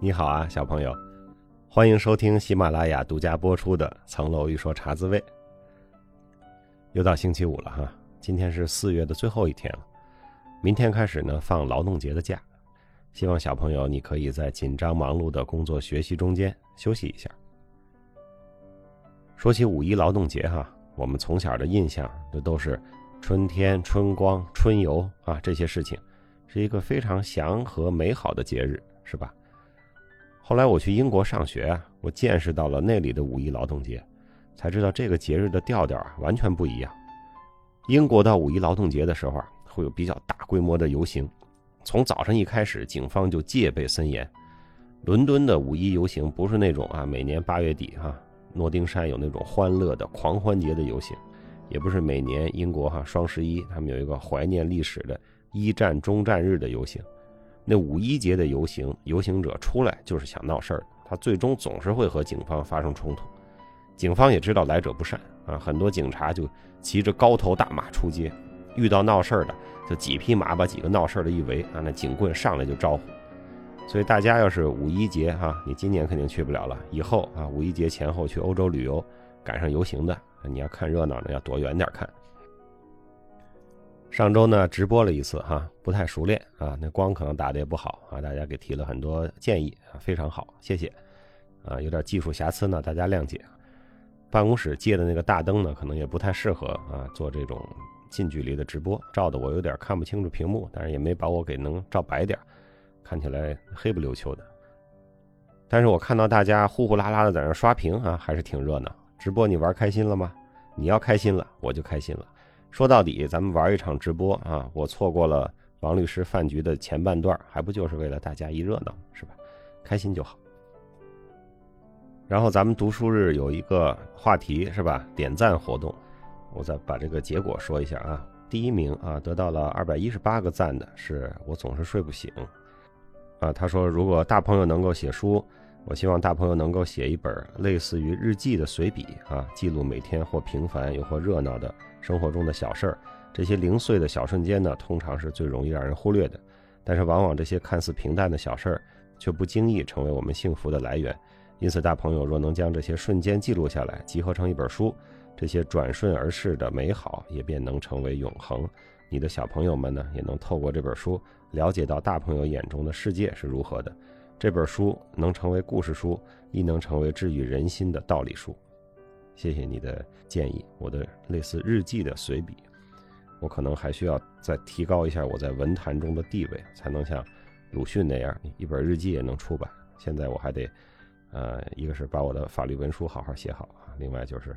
你好啊，小朋友，欢迎收听喜马拉雅独家播出的《层楼一说茶滋味》。又到星期五了哈，今天是四月的最后一天了，明天开始呢放劳动节的假，希望小朋友你可以在紧张忙碌的工作学习中间休息一下。说起五一劳动节哈，我们从小的印象这都是春天、春光、春游啊这些事情，是一个非常祥和美好的节日，是吧？后来我去英国上学啊，我见识到了那里的五一劳动节，才知道这个节日的调调啊完全不一样。英国到五一劳动节的时候啊，会有比较大规模的游行，从早上一开始，警方就戒备森严。伦敦的五一游行不是那种啊，每年八月底哈，诺丁山有那种欢乐的狂欢节的游行，也不是每年英国哈双十一他们有一个怀念历史的一战终战日的游行。那五一节的游行，游行者出来就是想闹事儿，他最终总是会和警方发生冲突。警方也知道来者不善啊，很多警察就骑着高头大马出街，遇到闹事儿的，就几匹马把几个闹事儿的一围啊，那警棍上来就招呼。所以大家要是五一节哈，你今年肯定去不了了，以后啊五一节前后去欧洲旅游，赶上游行的，你要看热闹呢，要躲远点看。上周呢直播了一次哈，不太熟练啊，那光可能打的也不好啊，大家给提了很多建议啊，非常好，谢谢。啊，有点技术瑕疵呢，大家谅解。办公室借的那个大灯呢，可能也不太适合啊做这种近距离的直播，照的我有点看不清楚屏幕，但是也没把我给能照白点，看起来黑不溜秋的。但是我看到大家呼呼啦啦的在那刷屏啊，还是挺热闹。直播你玩开心了吗？你要开心了，我就开心了。说到底，咱们玩一场直播啊！我错过了王律师饭局的前半段，还不就是为了大家一热闹，是吧？开心就好。然后咱们读书日有一个话题是吧？点赞活动，我再把这个结果说一下啊。第一名啊，得到了二百一十八个赞的是我总是睡不醒啊。他说，如果大朋友能够写书，我希望大朋友能够写一本类似于日记的随笔啊，记录每天或平凡又或热闹的。生活中的小事儿，这些零碎的小瞬间呢，通常是最容易让人忽略的。但是，往往这些看似平淡的小事儿，却不经意成为我们幸福的来源。因此，大朋友若能将这些瞬间记录下来，集合成一本书，这些转瞬而逝的美好也便能成为永恒。你的小朋友们呢，也能透过这本书，了解到大朋友眼中的世界是如何的。这本书能成为故事书，亦能成为治愈人心的道理书。谢谢你的建议，我的类似日记的随笔，我可能还需要再提高一下我在文坛中的地位，才能像鲁迅那样一本日记也能出版。现在我还得，呃，一个是把我的法律文书好好写好啊，另外就是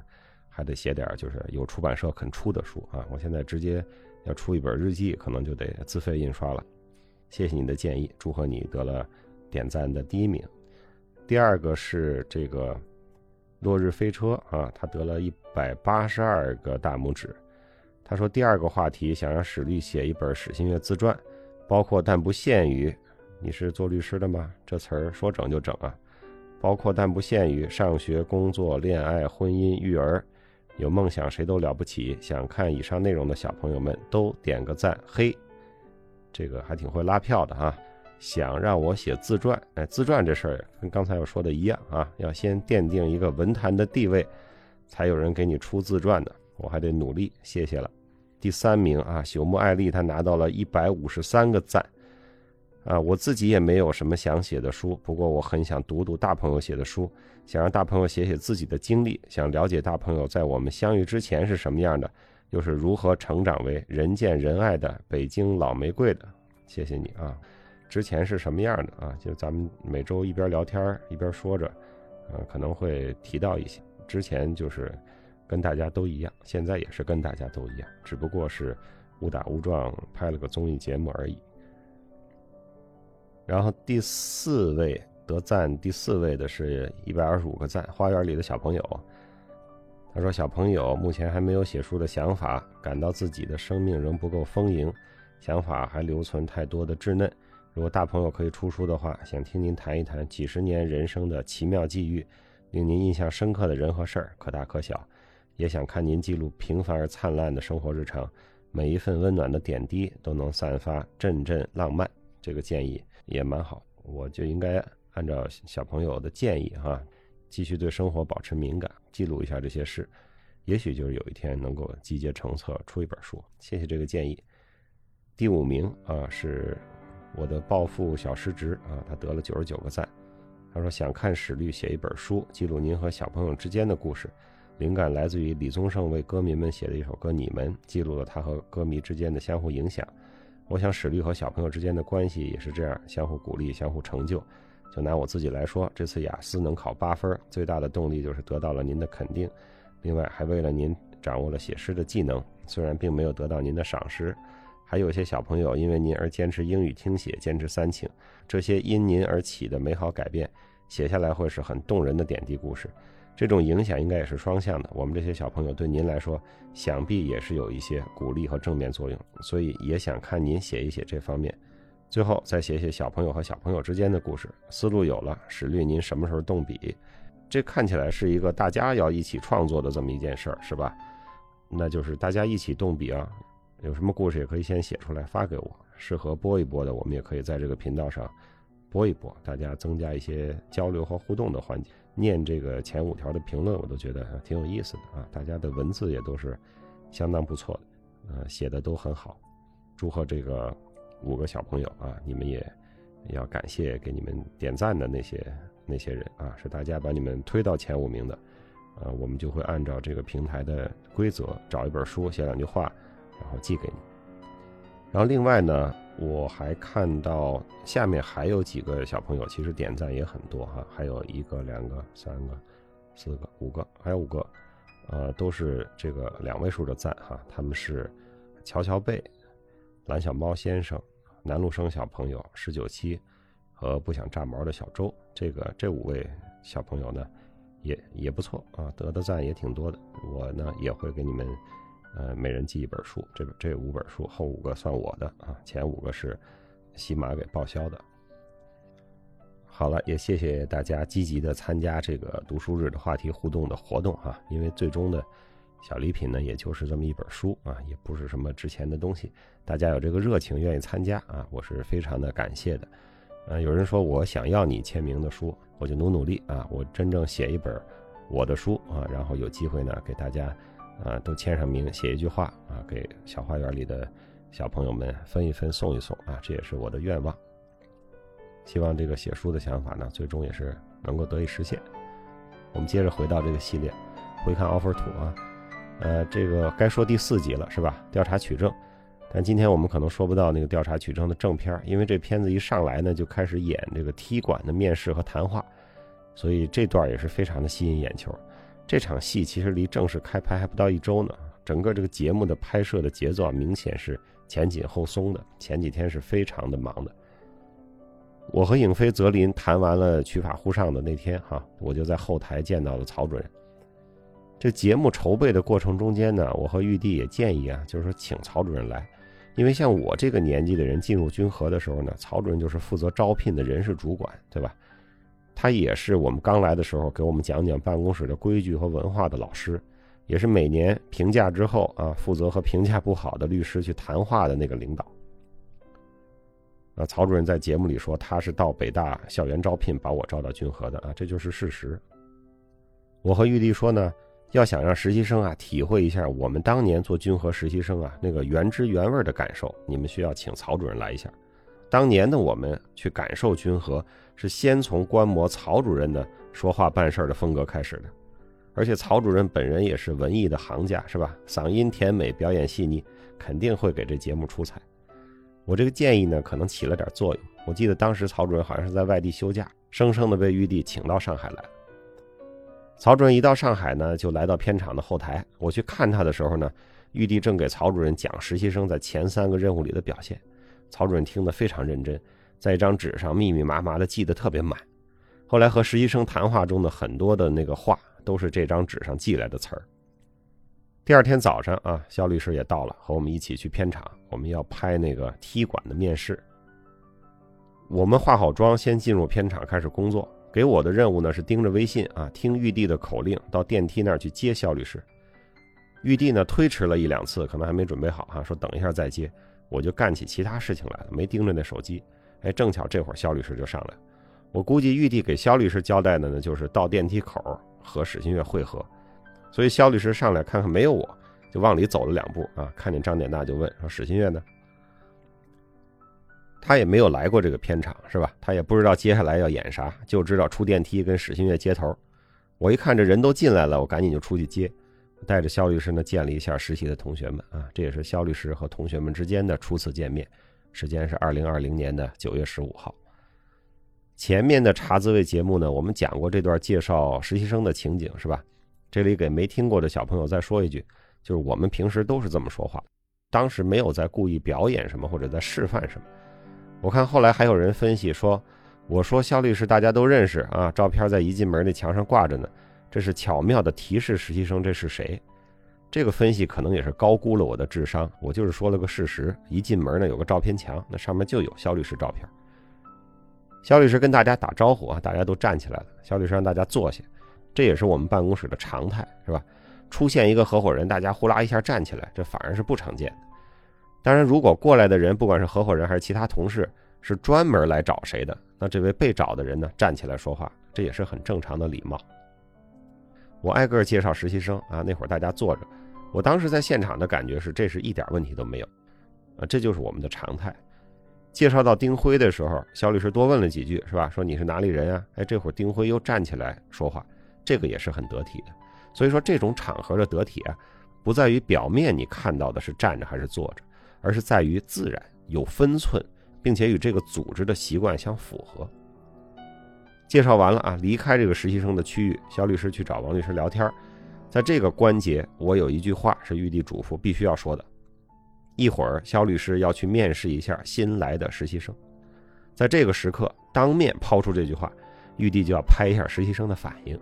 还得写点就是有出版社肯出的书啊。我现在直接要出一本日记，可能就得自费印刷了。谢谢你的建议，祝贺你得了点赞的第一名。第二个是这个。落日飞车啊，他得了一百八十二个大拇指。他说：“第二个话题想让史律写一本史新月自传，包括但不限于，你是做律师的吗？这词儿说整就整啊！包括但不限于上学、工作、恋爱、婚姻、育儿，有梦想谁都了不起。想看以上内容的小朋友们都点个赞，嘿，这个还挺会拉票的哈。”想让我写自传，哎，自传这事儿跟刚才我说的一样啊，要先奠定一个文坛的地位，才有人给你出自传的。我还得努力，谢谢了。第三名啊，朽木爱丽她拿到了一百五十三个赞，啊，我自己也没有什么想写的书，不过我很想读读大朋友写的书，想让大朋友写写自己的经历，想了解大朋友在我们相遇之前是什么样的，又是如何成长为人见人爱的北京老玫瑰的。谢谢你啊。之前是什么样的啊？就咱们每周一边聊天一边说着，呃，可能会提到一些。之前就是跟大家都一样，现在也是跟大家都一样，只不过是误打误撞拍了个综艺节目而已。然后第四位得赞，第四位的是一百二十五个赞，花园里的小朋友。他说：“小朋友目前还没有写书的想法，感到自己的生命仍不够丰盈，想法还留存太多的稚嫩。”如果大朋友可以出书的话，想听您谈一谈几十年人生的奇妙际遇，令您印象深刻的人和事儿，可大可小。也想看您记录平凡而灿烂的生活日常，每一份温暖的点滴都能散发阵阵浪漫。这个建议也蛮好，我就应该按照小朋友的建议哈，继续对生活保持敏感，记录一下这些事，也许就是有一天能够集结成册出一本书。谢谢这个建议。第五名啊，是我的暴富小师侄啊，他得了九十九个赞。他说想看史律写一本书，记录您和小朋友之间的故事。灵感来自于李宗盛为歌迷们写的一首歌《你们》，记录了他和歌迷之间的相互影响。我想史律和小朋友之间的关系也是这样，相互鼓励，相互成就。就拿我自己来说，这次雅思能考八分，最大的动力就是得到了您的肯定。另外，还为了您掌握了写诗的技能，虽然并没有得到您的赏识。还有些小朋友因为您而坚持英语听写，坚持三请，这些因您而起的美好改变，写下来会是很动人的点滴故事。这种影响应该也是双向的。我们这些小朋友对您来说，想必也是有一些鼓励和正面作用，所以也想看您写一写这方面。最后再写写小朋友和小朋友之间的故事。思路有了，史律，您什么时候动笔？这看起来是一个大家要一起创作的这么一件事儿，是吧？那就是大家一起动笔啊。有什么故事也可以先写出来发给我，适合播一播的，我们也可以在这个频道上播一播，大家增加一些交流和互动的环节。念这个前五条的评论，我都觉得挺有意思的啊！大家的文字也都是相当不错的，呃，写的都很好。祝贺这个五个小朋友啊！你们也要感谢给你们点赞的那些那些人啊，是大家把你们推到前五名的，呃，我们就会按照这个平台的规则找一本书，写两句话，然后寄给你。然后另外呢。我还看到下面还有几个小朋友，其实点赞也很多哈，还有一个、两个、三个、四个、五个，还有五个，呃，都是这个两位数的赞哈。他们是乔乔贝、蓝小猫先生、南陆生小朋友、十九七和不想炸毛的小周。这个这五位小朋友呢，也也不错啊，得的赞也挺多的。我呢也会给你们。呃，每人寄一本书，这这五本书后五个算我的啊，前五个是喜马给报销的。好了，也谢谢大家积极的参加这个读书日的话题互动的活动哈，因为最终的小礼品呢，也就是这么一本书啊，也不是什么值钱的东西，大家有这个热情愿意参加啊，我是非常的感谢的。呃，有人说我想要你签名的书，我就努努力啊，我真正写一本我的书啊，然后有机会呢给大家。啊，都签上名，写一句话啊，给小花园里的小朋友们分一分，送一送啊，这也是我的愿望。希望这个写书的想法呢，最终也是能够得以实现。我们接着回到这个系列，回看 offer 图啊，呃，这个该说第四集了是吧？调查取证，但今天我们可能说不到那个调查取证的正片，因为这片子一上来呢，就开始演这个踢馆的面试和谈话，所以这段也是非常的吸引眼球。这场戏其实离正式开拍还不到一周呢，整个这个节目的拍摄的节奏啊，明显是前紧后松的。前几天是非常的忙的。我和影飞、泽林谈完了取法乎上的那天哈，我就在后台见到了曹主任。这节目筹备的过程中间呢，我和玉帝也建议啊，就是说请曹主任来，因为像我这个年纪的人进入军和的时候呢，曹主任就是负责招聘的人事主管，对吧？他也是我们刚来的时候给我们讲讲办公室的规矩和文化的老师，也是每年评价之后啊，负责和评价不好的律师去谈话的那个领导。啊，曹主任在节目里说他是到北大校园招聘把我招到军河的啊，这就是事实。我和玉帝说呢，要想让实习生啊体会一下我们当年做军和实习生啊那个原汁原味的感受，你们需要请曹主任来一下。当年的我们去感受军河。是先从观摩曹主任的说话办事的风格开始的，而且曹主任本人也是文艺的行家，是吧？嗓音甜美，表演细腻，肯定会给这节目出彩。我这个建议呢，可能起了点作用。我记得当时曹主任好像是在外地休假，生生的被玉帝请到上海来。曹主任一到上海呢，就来到片场的后台。我去看他的时候呢，玉帝正给曹主任讲实习生在前三个任务里的表现。曹主任听得非常认真。在一张纸上密密麻麻的记得特别满，后来和实习生谈话中的很多的那个话都是这张纸上记来的词儿。第二天早上啊，肖律师也到了，和我们一起去片场，我们要拍那个踢馆的面试。我们化好妆，先进入片场开始工作。给我的任务呢是盯着微信啊，听玉帝的口令，到电梯那儿去接肖律师。玉帝呢推迟了一两次，可能还没准备好哈，说等一下再接。我就干起其他事情来了，没盯着那手机。哎，正巧这会儿肖律师就上来，我估计玉帝给肖律师交代的呢，就是到电梯口和史新月会合。所以肖律师上来看看没有我，就往里走了两步啊，看见张典大就问说：“史新月呢？”他也没有来过这个片场，是吧？他也不知道接下来要演啥，就知道出电梯跟史新月接头。我一看这人都进来了，我赶紧就出去接，带着肖律师呢见了一下实习的同学们啊，这也是肖律师和同学们之间的初次见面，时间是二零二零年的九月十五号。前面的茶滋味节目呢，我们讲过这段介绍实习生的情景，是吧？这里给没听过的小朋友再说一句，就是我们平时都是这么说话，当时没有在故意表演什么或者在示范什么。我看后来还有人分析说，我说肖律师大家都认识啊，照片在一进门那墙上挂着呢，这是巧妙的提示实习生这是谁。这个分析可能也是高估了我的智商，我就是说了个事实，一进门呢有个照片墙，那上面就有肖律师照片。肖律师跟大家打招呼啊，大家都站起来了。肖律师让大家坐下，这也是我们办公室的常态，是吧？出现一个合伙人，大家呼啦一下站起来，这反而是不常见的。当然，如果过来的人不管是合伙人还是其他同事，是专门来找谁的，那这位被找的人呢，站起来说话，这也是很正常的礼貌。我挨个介绍实习生啊，那会儿大家坐着，我当时在现场的感觉是，这是一点问题都没有，啊，这就是我们的常态。介绍到丁辉的时候，肖律师多问了几句，是吧？说你是哪里人啊？哎，这会儿丁辉又站起来说话，这个也是很得体的。所以说，这种场合的得体啊，不在于表面你看到的是站着还是坐着，而是在于自然、有分寸，并且与这个组织的习惯相符合。介绍完了啊，离开这个实习生的区域，肖律师去找王律师聊天。在这个关节，我有一句话是玉帝嘱咐必须要说的。一会儿，肖律师要去面试一下新来的实习生，在这个时刻当面抛出这句话，玉帝就要拍一下实习生的反应，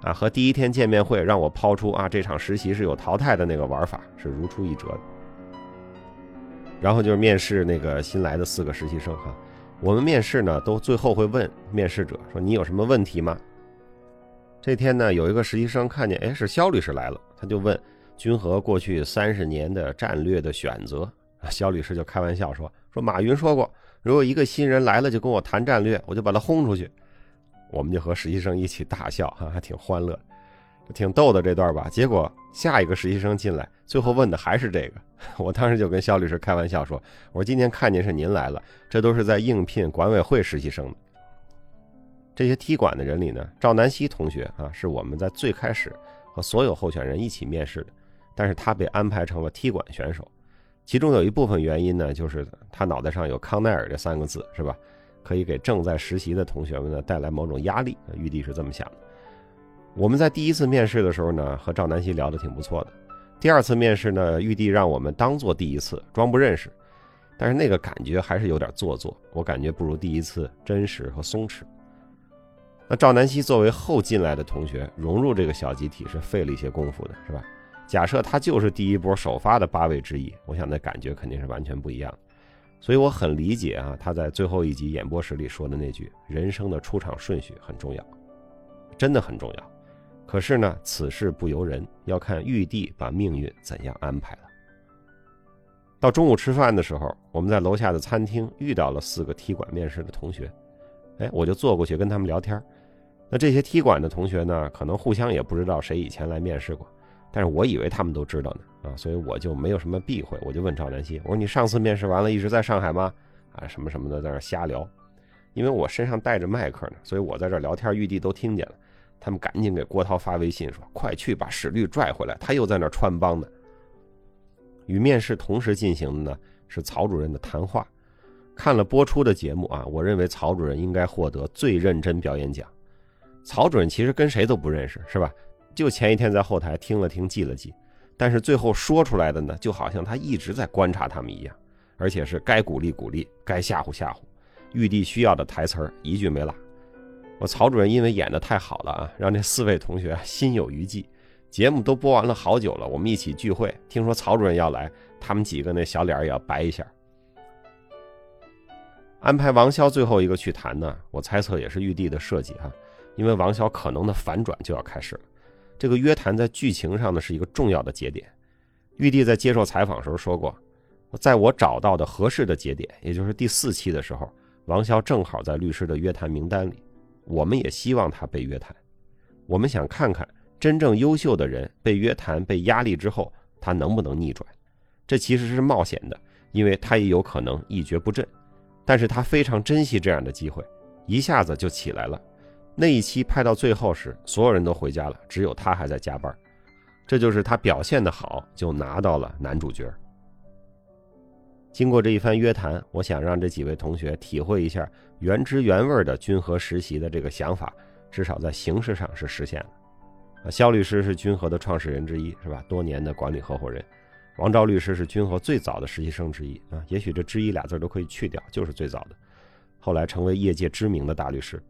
啊，和第一天见面会让我抛出啊这场实习是有淘汰的那个玩法是如出一辙的。然后就是面试那个新来的四个实习生哈，我们面试呢都最后会问面试者说你有什么问题吗？这天呢有一个实习生看见哎是肖律师来了，他就问。君和过去三十年的战略的选择，肖律师就开玩笑说：“说马云说过，如果一个新人来了就跟我谈战略，我就把他轰出去。”我们就和实习生一起大笑，哈，还挺欢乐，挺逗的这段吧。结果下一个实习生进来，最后问的还是这个。我当时就跟肖律师开玩笑说：“我说今天看见是您来了，这都是在应聘管委会实习生的。”这些踢馆的人里呢，赵南希同学啊，是我们在最开始和所有候选人一起面试的。但是他被安排成了踢馆选手，其中有一部分原因呢，就是他脑袋上有康奈尔这三个字，是吧？可以给正在实习的同学们呢带来某种压力。玉帝是这么想的。我们在第一次面试的时候呢，和赵南希聊得挺不错的。第二次面试呢，玉帝让我们当做第一次，装不认识，但是那个感觉还是有点做作，我感觉不如第一次真实和松弛。那赵南希作为后进来的同学，融入这个小集体是费了一些功夫的，是吧？假设他就是第一波首发的八位之一，我想那感觉肯定是完全不一样。所以我很理解啊，他在最后一集演播室里说的那句：“人生的出场顺序很重要，真的很重要。”可是呢，此事不由人，要看玉帝把命运怎样安排了。到中午吃饭的时候，我们在楼下的餐厅遇到了四个踢馆面试的同学，哎，我就坐过去跟他们聊天。那这些踢馆的同学呢，可能互相也不知道谁以前来面试过。但是我以为他们都知道呢，啊，所以我就没有什么避讳，我就问赵南希，我说你上次面试完了，一直在上海吗？啊，什么什么的，在那瞎聊，因为我身上带着麦克呢，所以我在这聊天，玉帝都听见了。他们赶紧给郭涛发微信说，快去把史律拽回来，他又在那穿帮呢。与面试同时进行的呢是曹主任的谈话。看了播出的节目啊，我认为曹主任应该获得最认真表演奖。曹主任其实跟谁都不认识，是吧？就前一天在后台听了听，记了记，但是最后说出来的呢，就好像他一直在观察他们一样，而且是该鼓励鼓励，该吓唬吓唬，玉帝需要的台词儿一句没落。我曹主任因为演的太好了啊，让这四位同学心有余悸。节目都播完了好久了，我们一起聚会，听说曹主任要来，他们几个那小脸也要白一下。安排王潇最后一个去谈呢，我猜测也是玉帝的设计哈，因为王潇可能的反转就要开始了。这个约谈在剧情上呢是一个重要的节点。玉帝在接受采访时候说过，在我找到的合适的节点，也就是第四期的时候，王潇正好在律师的约谈名单里。我们也希望他被约谈。我们想看看真正优秀的人被约谈、被压力之后，他能不能逆转。这其实是冒险的，因为他也有可能一蹶不振。但是他非常珍惜这样的机会，一下子就起来了。那一期拍到最后时，所有人都回家了，只有他还在加班。这就是他表现的好，就拿到了男主角。经过这一番约谈，我想让这几位同学体会一下原汁原味的君和实习的这个想法，至少在形式上是实现了。肖律师是君和的创始人之一，是吧？多年的管理合伙人。王昭律师是君和最早的实习生之一啊，也许这“之一”俩字都可以去掉，就是最早的。后来成为业界知名的大律师。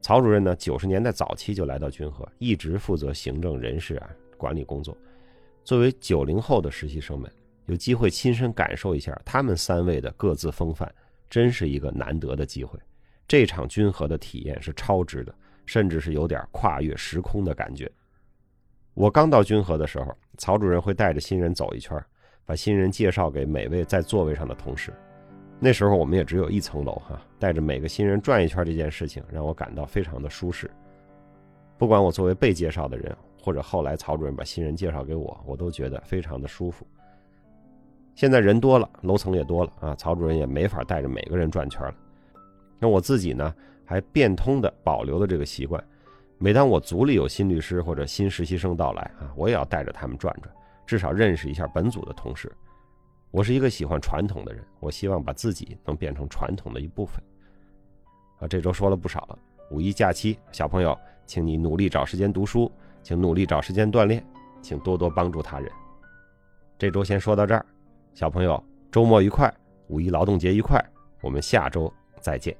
曹主任呢，九十年代早期就来到君和，一直负责行政人事啊管理工作。作为九零后的实习生们。有机会亲身感受一下他们三位的各自风范，真是一个难得的机会。这场君和的体验是超值的，甚至是有点跨越时空的感觉。我刚到君和的时候，曹主任会带着新人走一圈，把新人介绍给每位在座位上的同事。那时候我们也只有一层楼哈，带着每个新人转一圈这件事情，让我感到非常的舒适。不管我作为被介绍的人，或者后来曹主任把新人介绍给我，我都觉得非常的舒服。现在人多了，楼层也多了啊，曹主任也没法带着每个人转圈了。那我自己呢，还变通的保留了这个习惯。每当我组里有新律师或者新实习生到来啊，我也要带着他们转转，至少认识一下本组的同事。我是一个喜欢传统的人，我希望把自己能变成传统的一部分。啊，这周说了不少了。五一假期，小朋友，请你努力找时间读书，请努力找时间锻炼，请多多帮助他人。这周先说到这儿。小朋友，周末愉快，五一劳动节愉快，我们下周再见。